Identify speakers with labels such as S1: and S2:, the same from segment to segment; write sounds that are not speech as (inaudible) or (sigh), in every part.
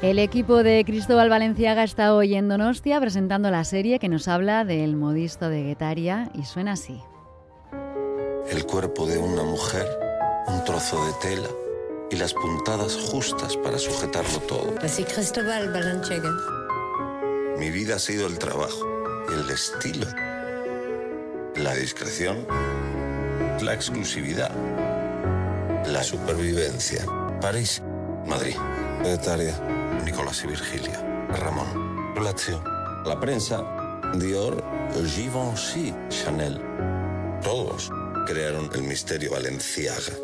S1: El equipo de Cristóbal Valenciaga está hoy en Donostia presentando la serie que nos habla del modisto de Guetaria y suena así.
S2: El cuerpo de una mujer, un trozo de tela y las puntadas justas para sujetarlo todo.
S3: Así Cristóbal Valenciaga.
S2: Mi vida ha sido el trabajo, el estilo, la discreción, la exclusividad, la supervivencia. París, Madrid, Guetaria. Nicolás y Virgilia, Ramón, Lazio, la prensa, Dior, Givenchy, Chanel. Todos crearon el misterio Valenciaga.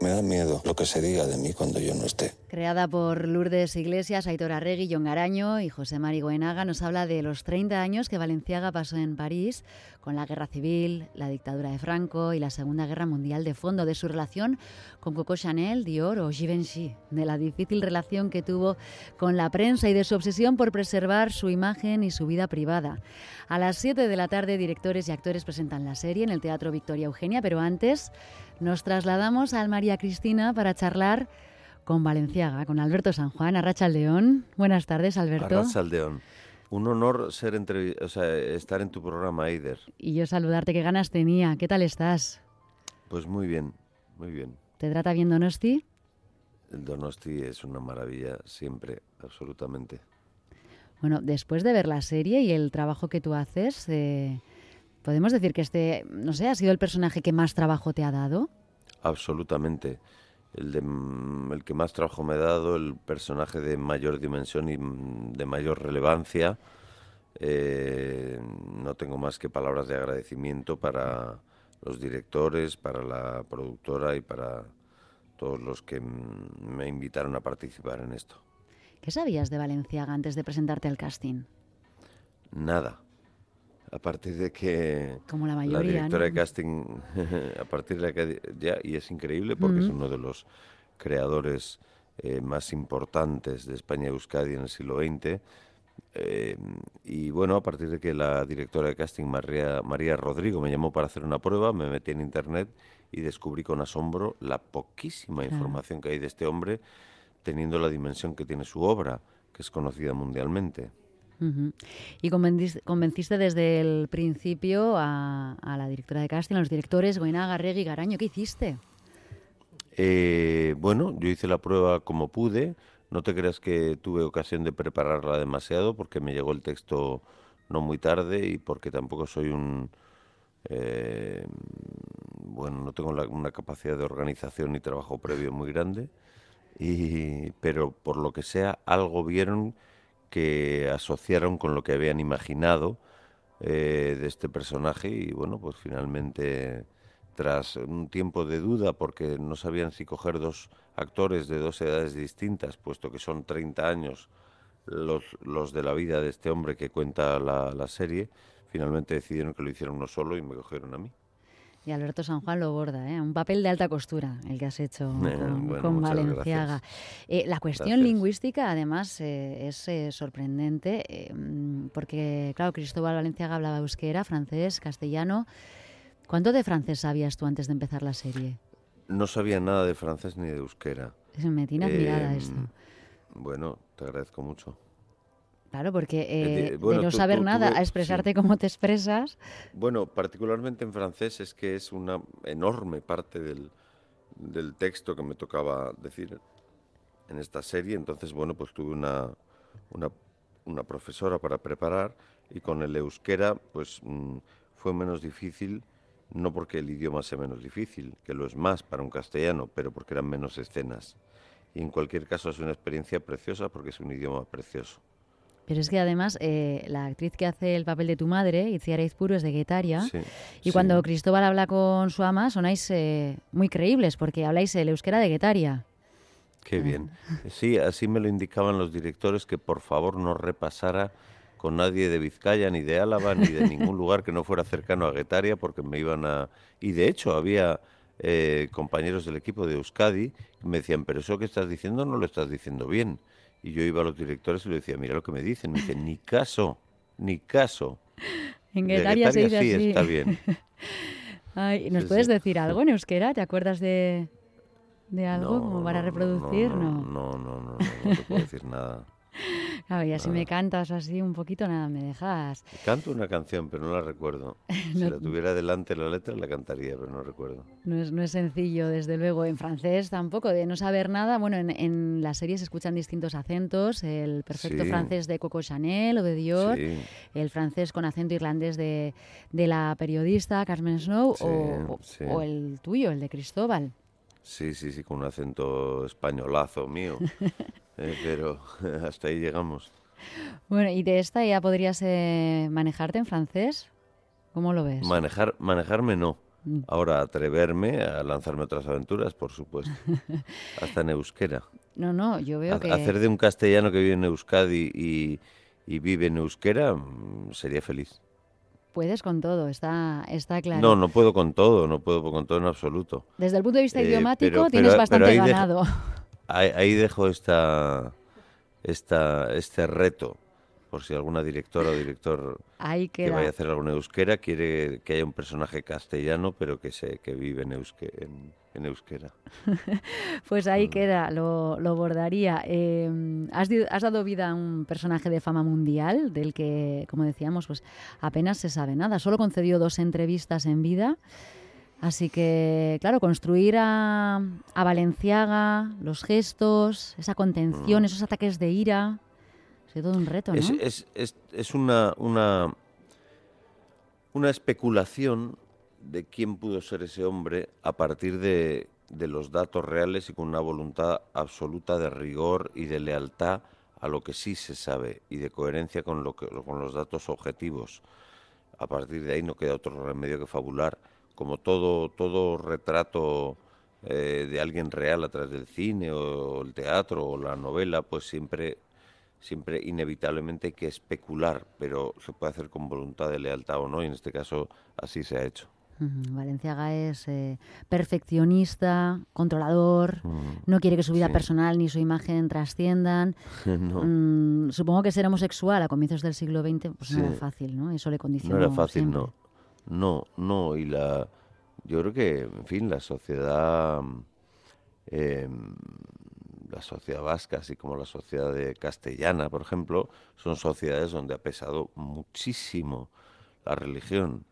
S2: Me da miedo lo que se diga de mí cuando yo no esté.
S1: Creada por Lourdes Iglesias, Aitor Arregui, John Garaño y José Mari Goenaga, nos habla de los 30 años que Valenciaga pasó en París, con la guerra civil, la dictadura de Franco y la Segunda Guerra Mundial de fondo, de su relación con Coco Chanel, Dior o Givenchy, de la difícil relación que tuvo con la prensa y de su obsesión por preservar su imagen y su vida privada. A las 7 de la tarde, directores y actores presentan la serie en el Teatro Victoria Eugenia, pero antes nos trasladamos al María Cristina para charlar con Valenciaga, con Alberto San Juan, Arracha León. Buenas tardes, Alberto.
S4: Arracha León. Un honor ser entre, o sea, estar en tu programa, Eider.
S1: Y yo saludarte, qué ganas tenía. ¿Qué tal estás?
S4: Pues muy bien, muy bien.
S1: ¿Te trata bien Donosti?
S4: El Donosti es una maravilla, siempre, absolutamente.
S1: Bueno, después de ver la serie y el trabajo que tú haces, eh, ¿podemos decir que este, no sé, ha sido el personaje que más trabajo te ha dado?
S4: Absolutamente. El, de, el que más trabajo me ha dado, el personaje de mayor dimensión y de mayor relevancia. Eh, no tengo más que palabras de agradecimiento para los directores, para la productora y para todos los que me invitaron a participar en esto.
S1: ¿Qué sabías de Valenciaga antes de presentarte al casting?
S4: Nada. A partir de que
S1: Como la, mayoría,
S4: la directora
S1: ¿no?
S4: de casting, (laughs) a partir de que ya, y es increíble porque
S1: Mm.
S4: es uno de los creadores eh, más importantes de España y Euskadi en el siglo XX. Eh, y bueno, a partir de que la directora de casting, María, María Rodrigo, me llamó para hacer una prueba, me metí en internet y descubrí con asombro la poquísima
S1: Claro.
S4: información que hay de este hombre, teniendo la dimensión que tiene su obra, que es conocida mundialmente.
S1: Y convenciste, desde el principio a, la directora de casting, a los directores, Goenaga, Regui, Garaño. ¿Qué hiciste?
S4: Eh, bueno, yo hice la prueba como pude. No te creas que tuve ocasión de prepararla demasiado porque me llegó el texto no muy tarde y porque tampoco soy un... eh, bueno, no tengo la- una capacidad de organización ni trabajo previo muy grande. Y, pero por lo que sea, algo vieron que asociaron con lo que habían imaginado eh, de este personaje y bueno, pues finalmente tras un tiempo de duda porque no sabían si coger dos actores de dos edades distintas, puesto que son 30 años los, los de la vida de este hombre que cuenta la, la serie, finalmente decidieron que lo hicieran uno solo y me cogieron a mí.
S1: Y Alberto San Juan lo borda, ¿eh? un papel de alta costura el que has hecho
S4: Eh,
S1: con,
S4: bueno,
S1: con
S4: muchas
S1: Valenciaga. Eh, la cuestión
S4: Gracias.
S1: lingüística, además, eh, es sorprendente mm, porque, claro, Cristóbal Valenciaga hablaba euskera, francés, castellano. ¿Cuánto de francés sabías tú antes de empezar la serie?
S4: No sabía nada de francés ni de euskera.
S1: Me tiene admirada
S4: Em,
S1: esto.
S4: Bueno, te agradezco mucho.
S1: Claro, porque
S4: eh,
S1: eh,
S4: bueno,
S1: de no
S4: tú-
S1: saber
S4: tú-
S1: nada
S4: tuve-
S1: a expresarte como te expresas,
S4: Bueno, particularmente en francés es que es una enorme parte del, del texto que me tocaba decir en esta serie. Entonces, bueno, pues tuve una, una, una profesora para preparar y con el euskera, pues mm, fue menos difícil, no porque el idioma sea menos difícil, que lo es más para un castellano, pero porque eran menos escenas. Y en cualquier caso es una experiencia preciosa porque es un idioma precioso.
S1: Pero es que además eh, la actriz que hace el papel de tu madre, Itziar Aizpuru, es de Guetaria.
S4: Sí,
S1: Y
S4: sí.
S1: cuando Cristóbal habla con su ama, sonáis eh, muy creíbles porque habláis el euskera de Guetaria.
S4: Qué bien. Sí, así me lo indicaban los directores que por favor no repasara con nadie de Vizcaya, ni de Álava, ni de ningún (laughs) lugar que no fuera cercano a Guetaria, porque me iban a... Y de hecho había eh, compañeros del equipo de Euskadi que me decían, pero eso que estás diciendo no lo estás diciendo bien. Y yo iba a los directores y le decía, mira lo que me dicen. Me dicen, ni caso, ni caso.
S1: En
S4: De
S1: Guetaria se dice
S4: sí
S1: así.
S4: está bien. (laughs)
S1: Ay, ¿Nos
S4: Sí,
S1: puedes
S4: sí.
S1: decir algo en euskera? ¿Te acuerdas de...? de algo como para reproducir?
S4: No no no, no, no, no te puedo decir nada. (laughs)
S1: A ver, si me cantas así un poquito, nada, me dejas.
S4: Canto una canción, pero no la recuerdo. (laughs) Si la tuviera delante la letra, la cantaría, pero no recuerdo.
S1: No es, no es sencillo, desde luego. En francés tampoco, de no saber nada. Bueno, en, en la serie se escuchan distintos acentos. El perfecto francés de Coco Chanel o de Dior. El francés con acento irlandés de, de la periodista Carmen Snow. o, o el tuyo, el de Cristóbal.
S4: Sí, sí, sí, con un acento españolazo mío. (laughs) Eh, pero (laughs) hasta ahí llegamos.
S1: Bueno, ¿y de esta ya podrías eh, manejarte en francés? ¿Cómo lo ves?
S4: Manejar, manejarme no. Mm. Ahora atreverme a lanzarme otras aventuras, por supuesto. (laughs) Hasta en euskera.
S1: No, no, yo veo que...
S4: Hacer de un castellano que vive en Euskadi y, y vive en euskera mm, sería feliz
S1: puedes con todo, está, está claro.
S4: No, no puedo con todo, no puedo con todo en absoluto.
S1: Desde el punto de vista eh, idiomático tienes bastante ganado.
S4: Ahí, dejo esta, esta, este reto, por si alguna directora o director que vaya a hacer alguna euskera quiere que haya un personaje castellano, pero que, se, que vive en, en, euskera. (laughs)
S1: pues ahí queda, lo, lo bordaría. Em, has, has, dado vida a un personaje de fama mundial, del que, como decíamos, pues apenas se sabe nada. Solo concedió dos entrevistas en vida. Así que, claro, construir a, a Valenciaga, los gestos, esa contención, mm. esos ataques de ira, sido todo un reto, ¿no?
S4: Es, es, es, una, una, una, especulación de quién pudo ser ese hombre a partir de, de los datos reales y con una voluntad absoluta de rigor y de lealtad a lo que sí se sabe y de coherencia con, lo que, con los datos objetivos. A partir de ahí no queda otro remedio que fabular como todo, todo retrato eh, de alguien real a través del cine o el teatro o la novela, pues siempre, siempre inevitablemente hay que especular, pero se puede hacer con voluntad de lealtad o no, y en este caso así se ha hecho.
S1: Valenciaga es eh, perfeccionista, controlador, no quiere que su vida personal ni su imagen trasciendan. (laughs) Mm, supongo que ser homosexual a comienzos del siglo XX pues no era fácil, ¿no? Eso le condicionó.
S4: No era fácil, no. No, no, y la, yo creo que, en fin, la sociedad, em, la sociedad vasca, así como la sociedad de castellana, por ejemplo, son sociedades donde ha pesado muchísimo la religión,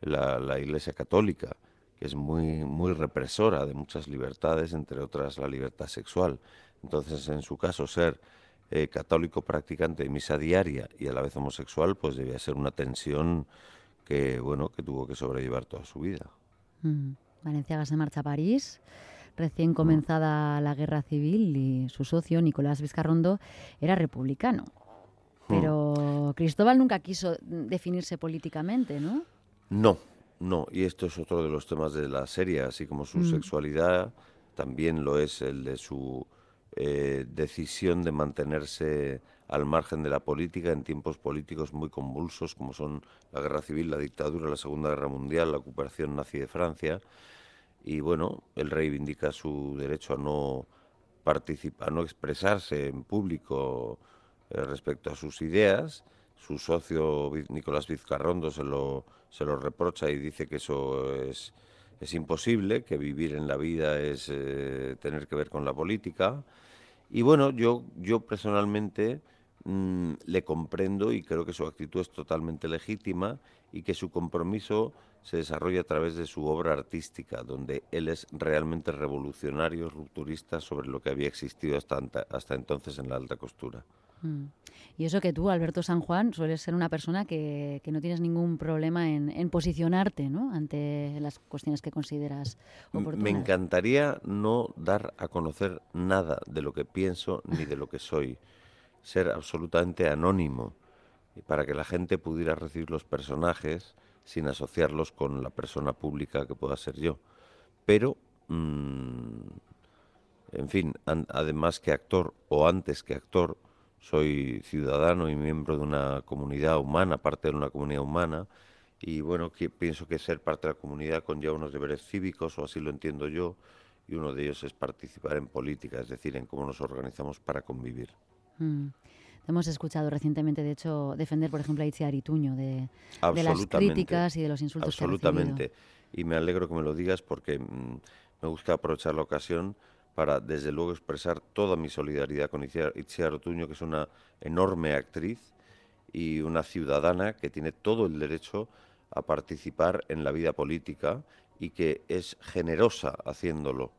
S4: la, la Iglesia Católica, que es muy, muy represora de muchas libertades, entre otras la libertad sexual. Entonces, en su caso, ser eh, católico practicante de misa diaria y a la vez homosexual, pues debía ser una tensión que bueno que tuvo que sobrellevar toda su vida.
S1: Mm. Valenciaga se marcha a París, recién comenzada la guerra civil y su socio Nicolás Vizcarrondo era republicano. Mm. Pero Cristóbal nunca quiso definirse políticamente, ¿no?
S4: No, no, y esto es otro de los temas de la serie, así como su mm. sexualidad, también lo es el de su eh, decisión de mantenerse al margen de la política en tiempos políticos muy convulsos como son la guerra civil, la dictadura, la Segunda Guerra Mundial, la ocupación nazi de Francia. Y bueno, él reivindica su derecho a no participar, a no expresarse en público eh, respecto a sus ideas. Su socio Nicolás Vizcarrondo se lo, se lo reprocha y dice que eso es, es imposible, que vivir en la vida es eh, tener que ver con la política. Y bueno, yo, yo personalmente Mm, le comprendo y creo que su actitud es totalmente legítima y que su compromiso se desarrolla a través de su obra artística, donde él es realmente revolucionario, rupturista sobre lo que había existido hasta, hasta entonces en la alta costura. Mm.
S1: Y eso que tú, Alberto San Juan, sueles ser una persona que, no tienes ningún problema en, posicionarte ¿no? ante las cuestiones que consideras oportunas.
S4: Me encantaría no dar a conocer nada de lo que pienso ni de lo que soy ser absolutamente anónimo para que la gente pudiera recibir los personajes sin asociarlos con la persona pública que pueda ser yo. Pero, mm, en fin, además que actor o antes que actor, soy ciudadano y miembro de una comunidad humana, parte de una comunidad humana, y bueno, que pienso que ser parte de la comunidad conlleva unos deberes cívicos, o así lo entiendo yo, y uno de ellos es participar en política, es decir, en cómo nos organizamos para convivir.
S1: Mm. Hemos escuchado recientemente, de hecho, defender, por ejemplo, a Itziar Ituño de, de las críticas y de los insultos
S4: Absolutamente. y me alegro que me lo digas porque mm, me gusta aprovechar la ocasión para, desde luego, expresar toda mi solidaridad con Itziar Otuño, que es una enorme actriz y una ciudadana que tiene todo el derecho a participar en la vida política y que es generosa haciéndolo.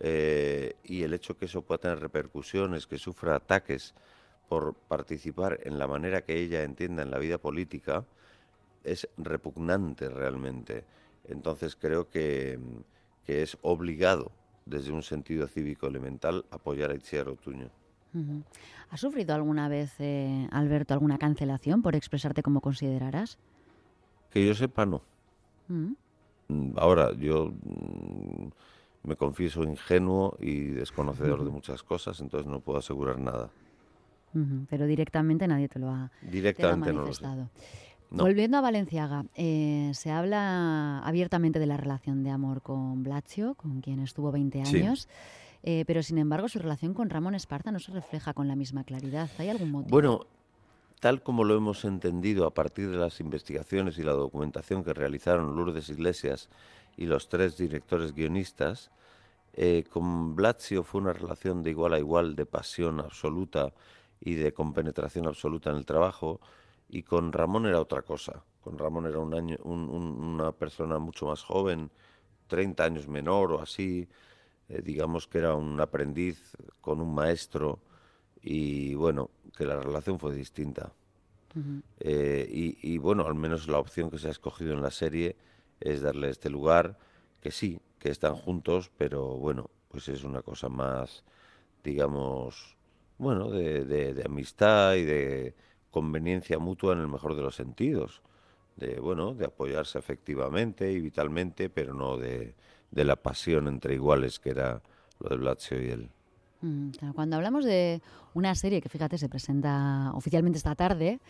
S4: Eh, y el hecho que eso pueda tener repercusiones, que sufra ataques por participar en la manera que ella entienda en la vida política, es repugnante realmente. Entonces creo que, es obligado, desde un sentido cívico elemental, apoyar a Itziar Otuño.
S1: ¿Ha ¿Has sufrido alguna vez, eh, Alberto, alguna cancelación por expresarte como considerarás?
S4: Que yo sepa, no. Mm. Mm, ahora, yo mm, me confieso ingenuo y desconocedor de muchas cosas, entonces no puedo asegurar nada.
S1: Pero directamente nadie te lo ha,
S4: directamente manifestado.
S1: Volviendo a Valenciaga, eh, se habla abiertamente de la relación de amor con Blasio, con quien estuvo 20 años. Eh, pero sin embargo su relación con Ramón Esparta no se refleja con la misma claridad. ¿Hay algún motivo?
S4: Bueno, tal como lo hemos entendido a partir de las investigaciones y la documentación que realizaron Lourdes Iglesias y los tres directores guionistas, eh, con Blasio fue una relación de igual a igual, de pasión absoluta y de compenetración absoluta en el trabajo, y con Ramón era otra cosa. Con Ramón era un año, una persona mucho más joven, 30 años menor o así, eh, digamos que era un aprendiz con un maestro y bueno, que la relación fue distinta. Eh, y, bueno, al menos la opción que se ha escogido en la serie es darle este lugar, que sí, que están juntos, pero bueno, pues es una cosa más, digamos, bueno, de, amistad y de conveniencia mutua en el mejor de los sentidos, de bueno, de apoyarse efectivamente y vitalmente, pero no de, de la pasión entre iguales que era lo de Blasio y él.
S1: Mm, cuando hablamos de una serie que, fíjate, se presenta oficialmente esta tarde,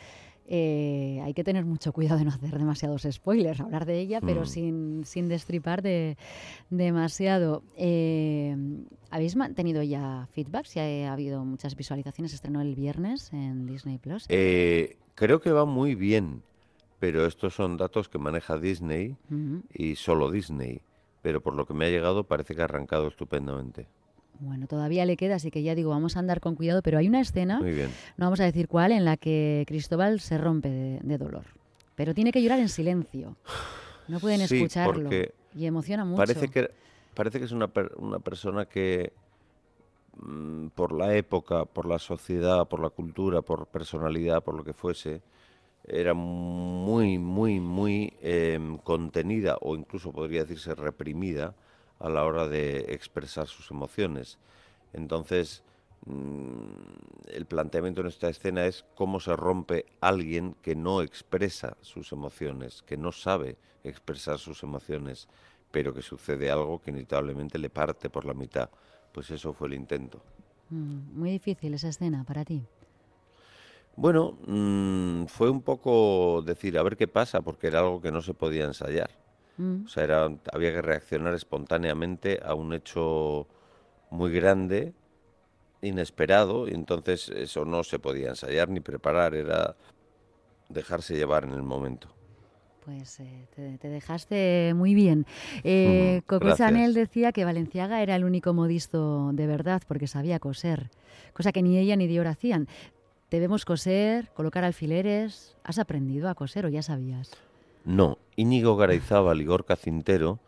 S1: eh, hay que tener mucho cuidado de no hacer demasiados spoilers, hablar de ella, pero mm. sin, sin, destripar de, demasiado. Eh, ¿Habéis tenido ya feedback? Si ha, habido muchas visualizaciones, estrenó el viernes en Disney Plus.
S4: Eh, creo que va muy bien, pero estos son datos que maneja Disney y solo Disney pero por lo que me ha llegado parece que ha arrancado estupendamente.
S1: Bueno, todavía le queda, así que ya digo, vamos a andar con cuidado, pero hay una escena, no vamos a decir cuál, en la que Cristóbal se rompe de, dolor. Pero tiene que llorar en silencio. No pueden escucharlo. Y emociona mucho.
S4: Parece que, parece que es una, una persona que, mm, por la época, por la sociedad, por la cultura, por personalidad, por lo que fuese, era muy, muy, muy em, contenida o incluso podría decirse reprimida a la hora de expresar sus emociones. Entonces, mm, el planteamiento en esta escena es cómo se rompe alguien que no expresa sus emociones, que no sabe expresar sus emociones, pero que sucede algo que inevitablemente le parte por la mitad. Pues eso fue el intento.
S1: Mm, muy difícil esa escena para ti.
S4: Bueno, mm, fue un poco decir, a ver qué pasa, porque era algo que no se podía ensayar. Mm. O sea, era, había que reaccionar espontáneamente a un hecho muy grande, inesperado, y entonces eso no se podía ensayar ni preparar, era dejarse llevar en el momento.
S1: Pues eh, te, dejaste muy bien. Eh, Coco Chanel decía que Valenciaga era el único modisto de verdad porque sabía coser, cosa que ni ella ni Dior hacían. Debemos coser, colocar alfileres. ¿Has aprendido a coser o ya sabías?
S4: No. Íñigo Garayzábal y Gorka Cintero,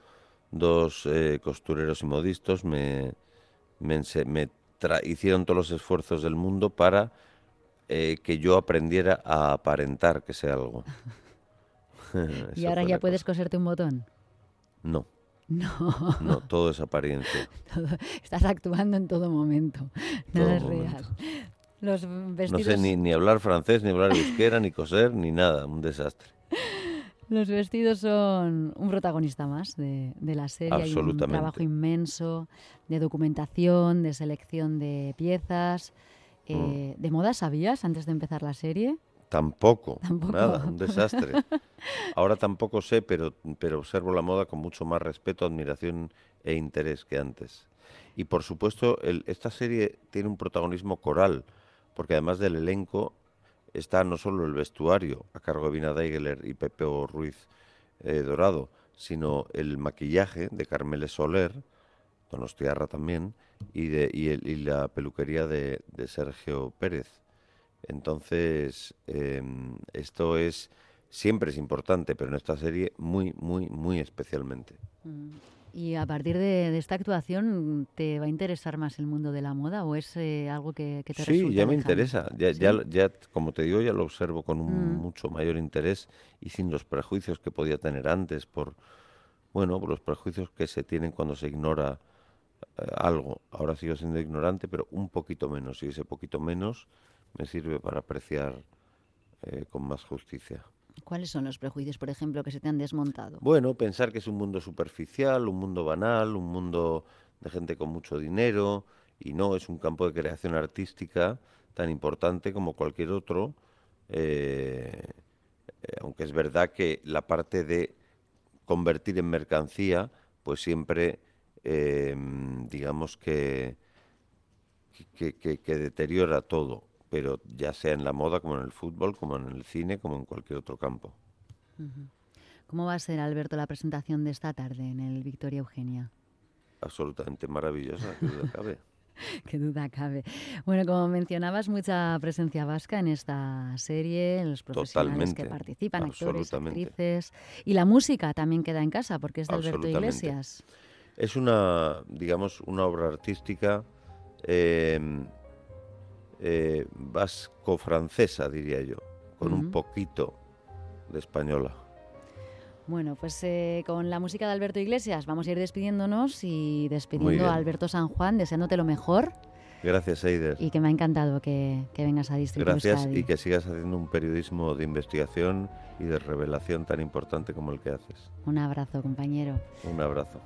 S4: dos eh, costureros y modistos, me, me, hicieron todos los esfuerzos del mundo para eh, que yo aprendiera a aparentar que sé algo. (laughs) (laughs)
S1: ¿Y ahora ya puedes coserte un botón?
S4: No.
S1: No.
S4: No, (laughs) todo es apariencia.
S1: estás actuando en todo momento. Nada es real. No
S4: sé ni, hablar francés, ni hablar euskera, ni coser, ni nada. Un desastre.
S1: Los vestidos son un protagonista más de, la serie.
S4: Absolutamente.
S1: Hay un trabajo inmenso de documentación, de selección de piezas. Eh, mm. ¿De moda sabías antes de empezar la serie?
S4: Tampoco, nada, un (laughs) desastre. Ahora tampoco sé, pero, pero observo la moda con mucho más respeto, admiración e interés que antes. Y por supuesto, esta serie tiene un protagonismo coral porque además del elenco está no solo el vestuario a cargo de Vina Daigeler y Pepeo Ruiz eh, Dorado, sino el maquillaje de Carmele Soler, Donostiarra también, y, de, y, la peluquería de, Sergio Pérez. Entonces, em, esto es siempre es importante, pero en esta serie muy, muy, muy especialmente.
S1: Mm. ¿Y a partir de, esta actuación te va a interesar más el mundo de la moda o es eh, algo que, te
S4: Sí, ya me interesa. Ya, ya, ya, como te digo, ya lo observo con un mm. mucho mayor interés y sin los prejuicios que podía tener antes por, bueno, por los prejuicios que se tienen cuando se ignora eh, algo. Ahora sigo siendo ignorante, pero un poquito menos. Y ese poquito menos me sirve para apreciar eh, con más justicia.
S1: ¿Cuáles son los prejuicios, por ejemplo, que se te han desmontado?
S4: Bueno, pensar que es un mundo superficial, un mundo banal, un mundo de gente con mucho dinero, y no, es un campo de creación artística tan importante como cualquier otro, eh, eh, aunque es verdad que la parte de convertir en mercancía, pues siempre, eh, digamos que, que deteriora todo pero ya sea en la moda, como en el fútbol, como en el cine, como en cualquier otro campo.
S1: ¿Cómo va a ser, Alberto, la presentación de esta tarde en el Victoria Eugenia?
S4: Absolutamente maravillosa, qué duda cabe. (laughs)
S1: qué duda cabe. Bueno, como mencionabas, mucha presencia vasca en esta serie, los profesionales que participan, actores, actrices. Y la música también queda en casa, porque es de Alberto Iglesias.
S4: Es una, digamos, una obra artística eh, eh, vasco-francesa, diría yo, con un poquito de española.
S1: Bueno, pues eh, con la música de Alberto Iglesias vamos a ir despidiéndonos y despidiendo a Alberto San Juan, deseándote lo mejor.
S4: Gracias, Eider.
S1: Y que me ha encantado que, vengas a distribuir.
S4: Gracias y que sigas haciendo un periodismo de investigación y de revelación tan importante como el que haces.
S1: Un abrazo, compañero.
S4: Un abrazo.